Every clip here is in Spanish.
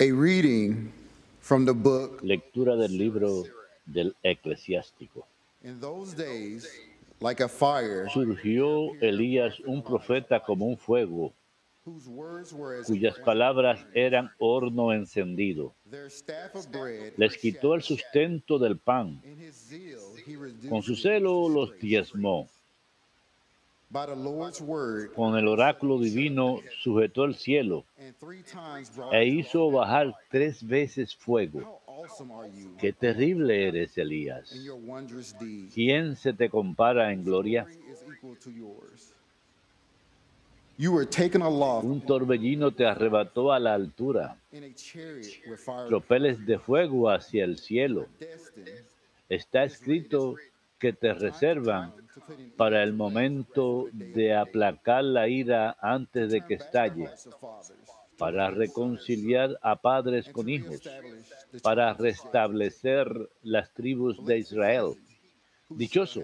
A reading from the book Lectura del libro del eclesiástico. In those days, like a fire, Surgió Elías un profeta como un fuego, cuyas palabras eran horno encendido. Les quitó el sustento del pan, con su celo los diezmó. Con el oráculo divino sujetó el cielo and three times brought e hizo bajar tres veces fuego. How awesome are you Qué terrible eres, Elías. in your wondrous deeds? ¿Quién se te compara en gloria? Un torbellino te arrebató a la altura, in a chariot with fire tropeles de fuego hacia el cielo. Está escrito que te reservan para el momento de aplacar la ira antes de que estalle, para reconciliar a padres con hijos, para restablecer las tribus de Israel. Dichoso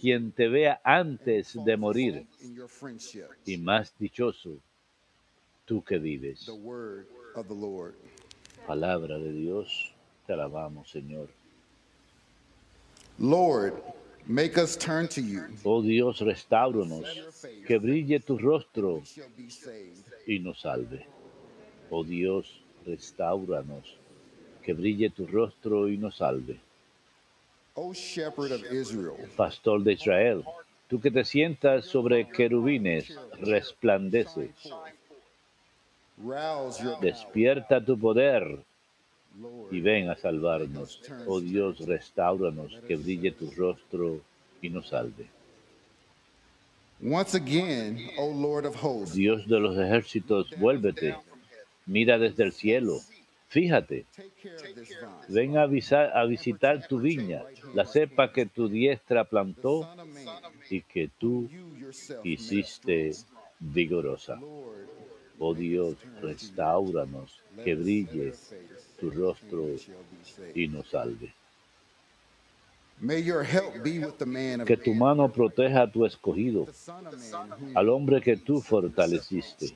quien te vea antes de morir, y más dichoso tú que vives. Palabra de Dios, te alabamos, Señor. Lord, make us turn to you. Oh Dios, restauranos, que brille tu rostro y nos salve. Oh Dios, restauranos, que brille tu rostro y nos salve. O shepherd of Israel, Pastor de Israel, tú que te sientas sobre querubines, resplandece, despierta tu poder. Y ven a salvarnos. Oh Dios, restauranos, que brille tu rostro y nos salve. Once again, O Lord of hosts, Dios de los ejércitos, vuélvete, mira desde el cielo, fíjate, ven a, a visitar tu viña, la cepa que tu diestra plantó y que tú hiciste vigorosa. Oh Dios, restauranos, que brille tu rostro y nos salve. Que tu mano proteja a tu escogido, al hombre que tú fortaleciste.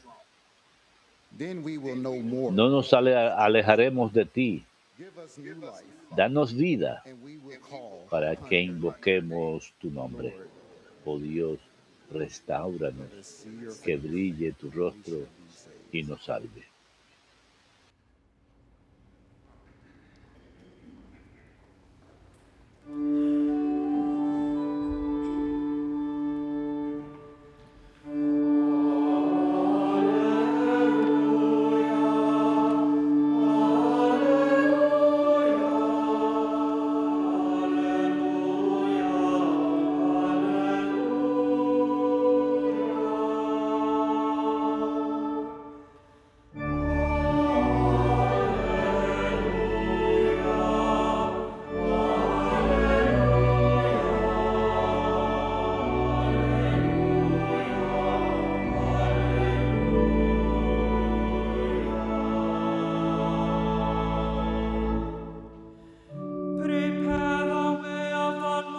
then we will know more. No nos ale- alejaremos de ti. Danos vida para que invoquemos tu nombre. Oh Dios, restauranos, que brille tu rostro y nos salve.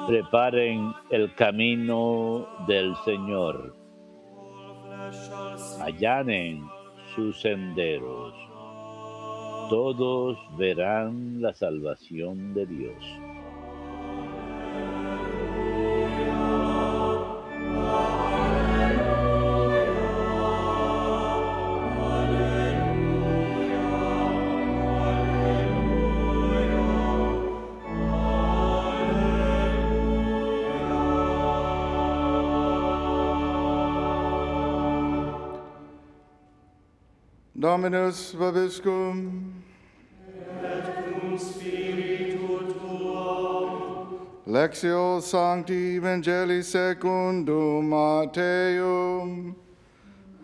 Preparen el camino del Señor. Allanen sus senderos. Todos verán la salvación de Dios. Dominus vobiscum. Lectio Sancti Evangelii secundum Mateum.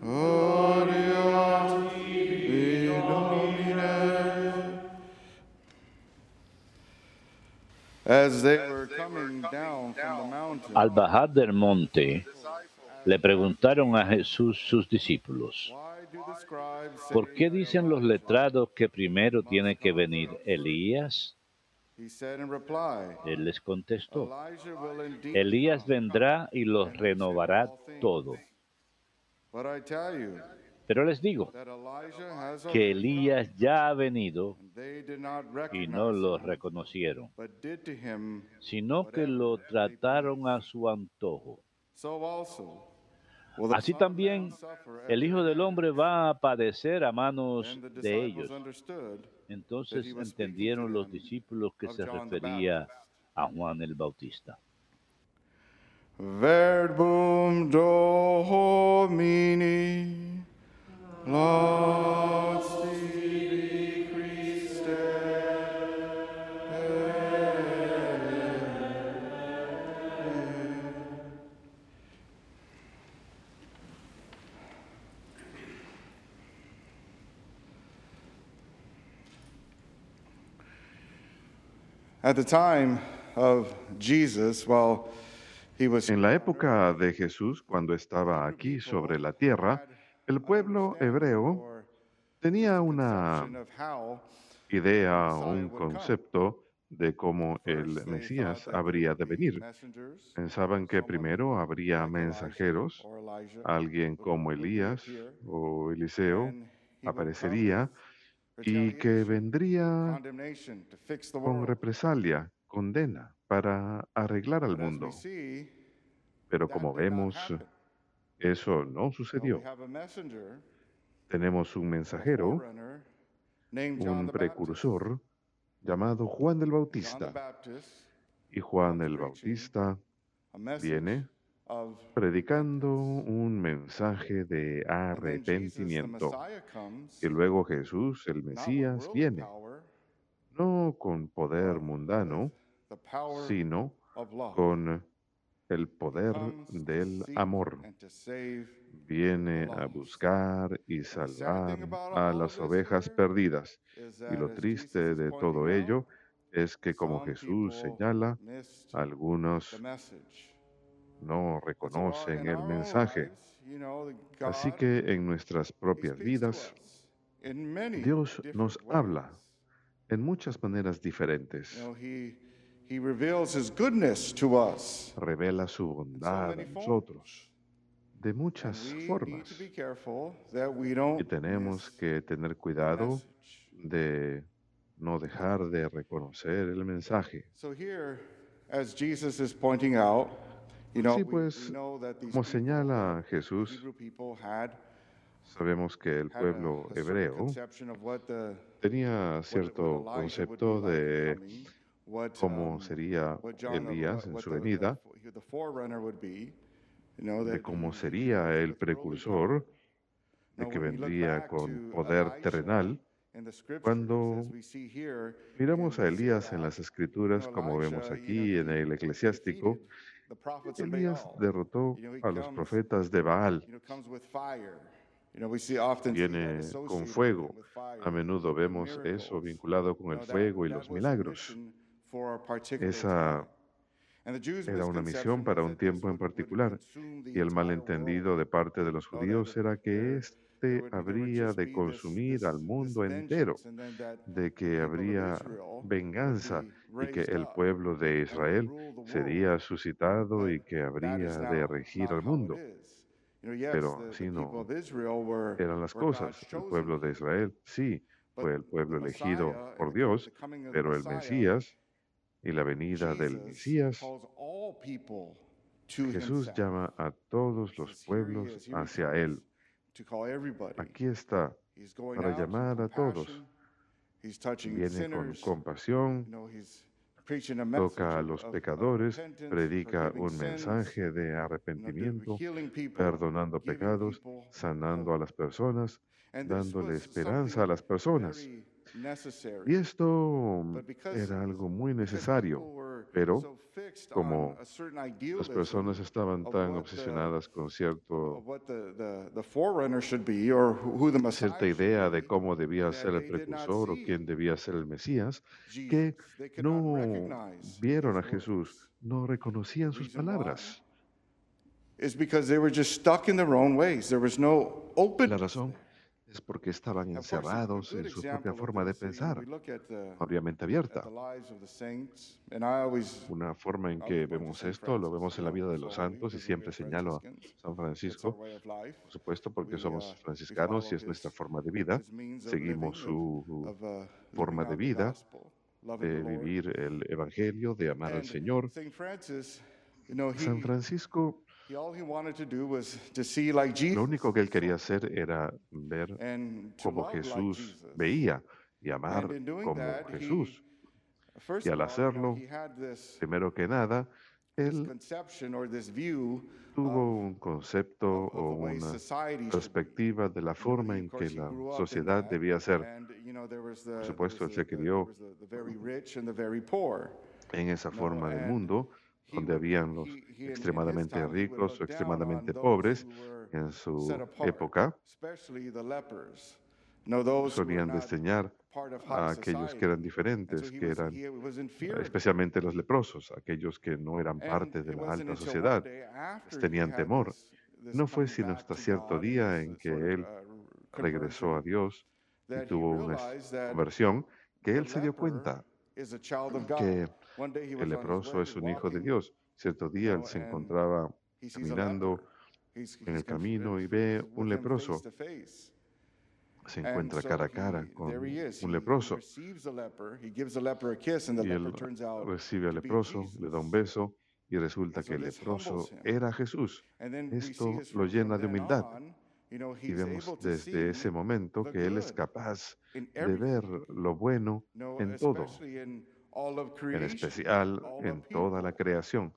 Gloria tibi, Domine. As they were coming down from the mountain, Al bajar del monte, le preguntaron a Jesús sus discípulos, ¿por qué dicen los letrados que primero tiene que venir Elías? Él les contestó, Elías vendrá y los renovará todo. Pero les digo que Elías ya ha venido y no lo reconocieron, sino que lo trataron a su antojo. Así también el Hijo del. Hombre va a padecer a manos de ellos. Entonces entendieron los discípulos que se refería a Juan el Bautista. Verbum Domini En la época de Jesús, cuando estaba aquí sobre la tierra, el pueblo hebreo tenía una idea o un concepto de cómo el Mesías habría de venir. Pensaban que primero habría mensajeros, alguien como Elías o Eliseo aparecería y que vendría con represalia, condena, para arreglar al mundo. Pero como vemos, eso no sucedió. Tenemos un mensajero, un precursor llamado Juan el Bautista. Y Juan el Bautista viene predicando un mensaje de arrepentimiento. Y luego Jesús, el Mesías, viene, no con poder mundano, sino con el poder del amor. Viene a buscar y salvar a las ovejas perdidas. Y lo triste de todo ello es que, como Jesús señala, algunos no reconocen el mensaje. Así que en nuestras propias vidas, Dios nos habla en muchas maneras diferentes. Revela su bondad a nosotros de muchas formas. Y tenemos que tener cuidado de no dejar de reconocer el mensaje. Así pues, como señala Jesús, sabemos que el pueblo hebreo tenía cierto concepto de cómo sería Elías en su venida, de cómo sería el precursor, de que vendría con poder terrenal. Cuando miramos a Elías en las escrituras, como vemos aquí en el eclesiástico, Elías derrotó a los profetas de Baal. Viene con fuego. A menudo vemos eso vinculado con el fuego y los milagros. Esa era una misión para un tiempo en particular. y el malentendido de parte de los judíos era que habría de consumir al mundo entero, de que habría venganza y que el pueblo de Israel sería suscitado y que habría de regir al mundo. Pero así no eran las cosas. El pueblo de Israel sí fue el pueblo elegido por Dios, pero el Mesías y la venida del Mesías, Jesús llama a todos los pueblos hacia Él. Aquí está, para llamar a todos. Viene con compasión, toca a los pecadores, predica un mensaje de arrepentimiento, perdonando pecados, sanando a las personas, dándole esperanza a las personas. Y esto era algo muy necesario, pero como las personas estaban tan obsesionadas con cierto, cierta idea de cómo debía ser el precursor o quién debía ser el Mesías, que no vieron a Jesús, no reconocían sus palabras. La razón es porque estaban encerrados en su propia forma de pensar, we look at the- una mente at abierta. Una forma en que vemos esto lo vemos en la vida de los santos y siempre señalo a. San Francisco, por supuesto, porque somos uh, franciscanos y es nuestra forma de vida. Seguimos su uh, forma de vida, de vivir el Evangelio, de amar al Señor. San Francisco, he- all he wanted to do was to see like Jesus. lo único que él quería hacer era ver like Jesús veía y amar como Jesús. Y al hacerlo, Primero que nada, él conception or this view tuvo un concepto o una perspectiva de la forma en que la sociedad debía ser. there supuesto, él se crió en esa forma del mundo, donde habían los extremadamente ricos o extremadamente pobres. En su época solían of a aquellos que eran diferentes, que eran especialmente los leprosos, aquellos que no eran parte de la alta sociedad. tenían temor. No fue sino hasta to cierto día en que él uh, regresó a Dios y tuvo una conversión, que él se dio cuenta que el leproso es un hijo de Dios. Cierto día él know, se encontraba caminando en el camino y ve un leproso. se encuentra cara a cara con un leproso. y él recibe al leproso, le da un beso y resulta que el leproso era Jesús. Esto lo llena de humildad y vemos desde ese momento que él es capaz de ver lo bueno No, en todo, en especial en toda la creación,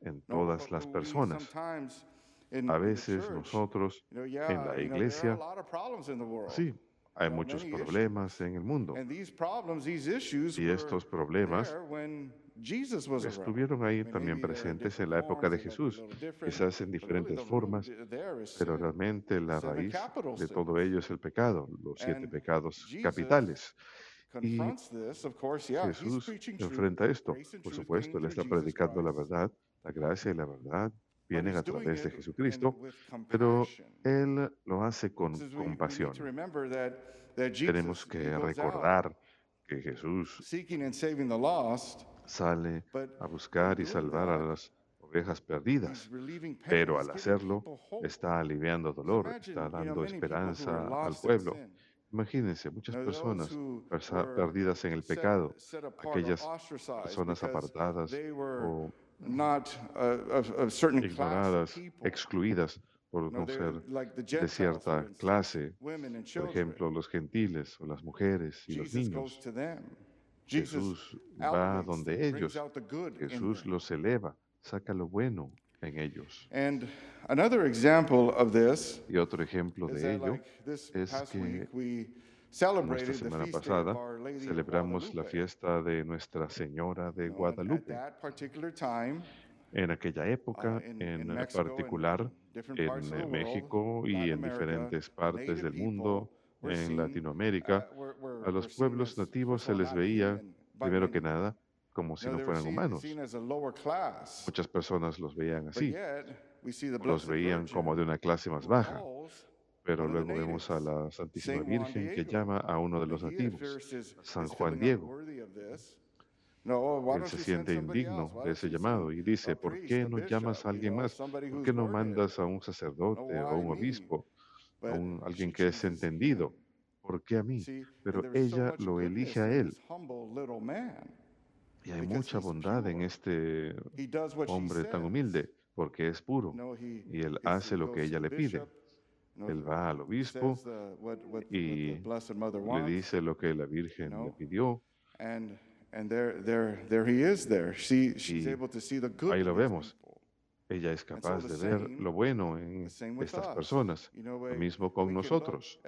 en todas las personas. A veces nosotros en la iglesia, sí, hay muchos problemas en el mundo. Y estos problemas estuvieron ahí también presentes en la época de Jesús, quizás en but really diferentes formas, pero realmente la raíz de todo ello es el pecado, los siete pecados capitales. Y Jesús enfrenta esto. Por supuesto, Él está predicando la verdad, la gracia y la verdad vienen a través de Jesucristo, pero. Él lo hace con compasión. Tenemos que recordar que Jesús sale a buscar y salvar a las ovejas perdidas, pero al hacerlo está aliviando dolor, está dando esperanza al pueblo. Imagínense, muchas personas perdidas en el pecado, aquellas personas apartadas o uh, ignoradas, excluidas por No, ser de cierta clase, por ejemplo, los gentiles o las mujeres y los niños. Jesús va donde ellos, Jesús los eleva, saca lo bueno en ellos. And another example of this Y otro ejemplo de ello, es que nuestra semana pasada celebramos la fiesta de Nuestra Señora de Guadalupe. En aquella época, uh, en and particular, en eh, México y en diferentes partes del mundo, en seen, Latinoamérica, were- a los pueblos nativos se les veía, primero que nada, como si No, fueran humanos. Muchas personas los veían así, los veían como de una clase más baja, pero luego vemos a la Santísima Virgen que llama a uno de los nativos, San Juan Diego. why Él se siente indigno de ese llamado y dice, ¿por qué no llamas a alguien más? ¿Por qué no mandas a un sacerdote o a un obispo, a un, alguien que es entendido? ¿Por qué a mí? Pero ella lo elige a él. Y hay mucha bondad en este He does what she hombre tan humilde, porque es puro. Y él hace lo que ella le pide. Él va al obispo, y le dice lo que la Virgen le pidió. and and there there there he is there. She she's Y able to see the good. ahí lo vemos. Ella es capaz de ver lo bueno en estas personas. Lo mismo con nosotros.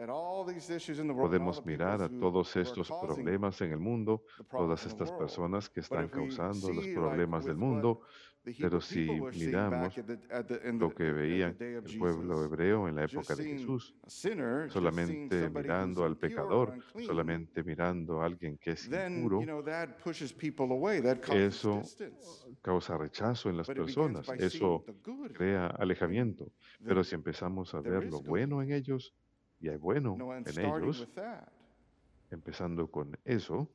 Podemos mirar a todos estos problemas en el mundo, todas estas personas que están causando los problemas del mundo, pero si miramos lo que of el pueblo hebreo en la época de Jesús, solamente mirando al pecador, solamente mirando a alguien que es impuro, eso. Causa rechazo en las personas, eso crea alejamiento. Pero si empezamos a ver lo bueno en ellos, y hay bueno en ellos, empezando con eso.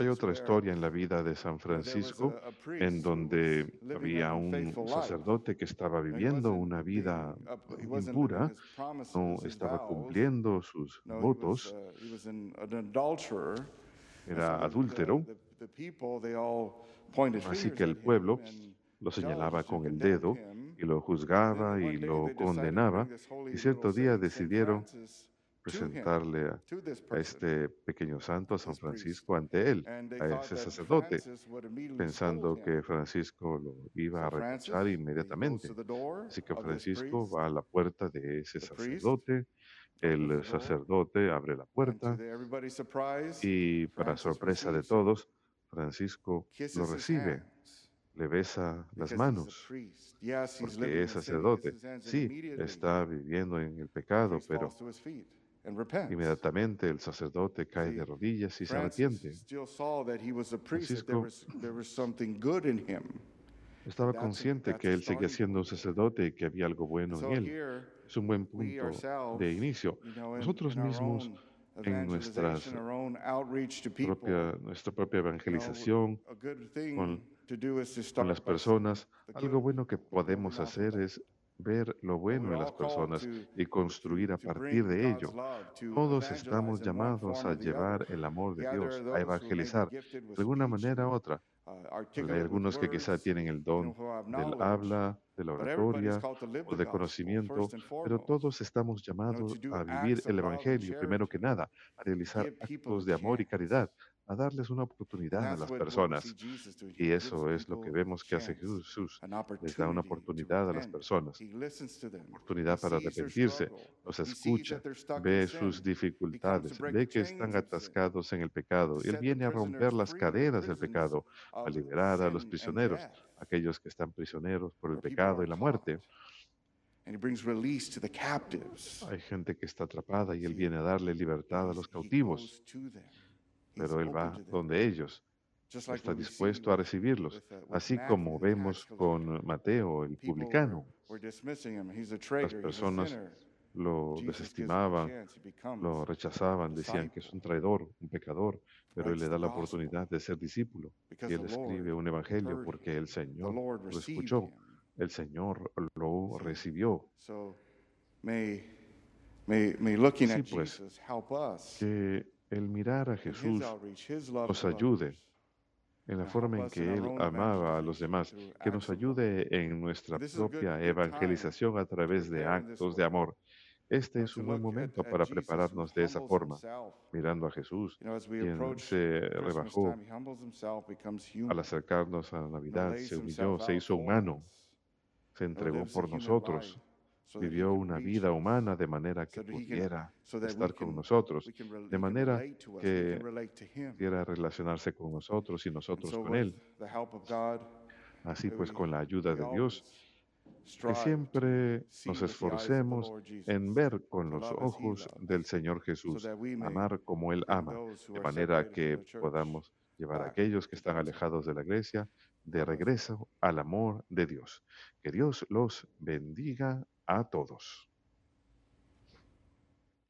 Hay otra historia en la vida de San Francisco en donde había un sacerdote que estaba viviendo una vida impura, no estaba cumpliendo sus votos, uh, era adúltero, así que el pueblo lo señalaba con el dedo y lo juzgaba y lo condenaba, y cierto día decidieron presentarle a, este pequeño santo, a San. Francisco, ante él, a ese sacerdote, pensando que. Francisco lo iba a goes inmediatamente. Así que Francisco va a la puerta de ese sacerdote, el sacerdote abre la puerta y para sorpresa de todos, Francisco lo recibe, le besa las manos, porque es sacerdote. Sí, está viviendo en el pecado, pero inmediatamente el sacerdote cae de rodillas y se arrepiente. Francisco. Estaba consciente que él seguía siendo un sacerdote y que había algo bueno en él. Es un buen punto de inicio. Nosotros mismos, en nuestras propia, nuestra propia evangelización con- con las personas, algo bueno que podemos hacer es ver lo bueno en las personas y construir a partir de ello. Todos estamos llamados a llevar el amor de Dios, a evangelizar de alguna manera u otra. uh, Hay articulate with algunos que quizá tienen el don del habla, de la oratoria o de conocimiento, pero todos estamos llamados a vivir el Evangelio, primero que nada, a realizar actos de amor y caridad, a darles una oportunidad a las personas. Y eso es lo que vemos que hace Jesús. Les da una oportunidad a las personas, oportunidad para arrepentirse, los escucha, ve sus dificultades, ve que están atascados en el pecado. Él viene a romper las cadenas del pecado, a liberar a los prisioneros, aquellos que están prisioneros por el pecado y la muerte. Hay gente que está atrapada y Él viene a darle libertad a los cautivos, pero Él va donde ellos, está dispuesto a recibirlos, uh, así como vemos con Mateo, el publicano. a personas. Lo desestimaban, lo rechazaban, decían que es un traidor, un pecador, pero Él le da la oportunidad de ser discípulo. Y Él escribe un evangelio porque el Señor lo escuchó, el Señor lo recibió. So may, may, may looking Sí, at pues, Que el mirar a Jesús nos ayude en la forma en que Él amaba a los demás, que nos ayude en nuestra propia evangelización a través de actos de amor. Este es un buen momento para prepararnos de esa forma, mirando a Jesús, quien se rebajó al acercarnos a la Navidad, se humilló, se hizo humano, se entregó por nosotros, vivió una vida humana de manera que pudiera estar con nosotros, de manera que pudiera relacionarse con nosotros y nosotros so con Él. Así pues, con la ayuda de Dios, que siempre nos esforcemos en ver con los ojos del Señor Jesús, amar como Él ama, de manera que podamos llevar a aquellos que están alejados de la iglesia de regreso al amor de Dios. Que Dios los bendiga a todos.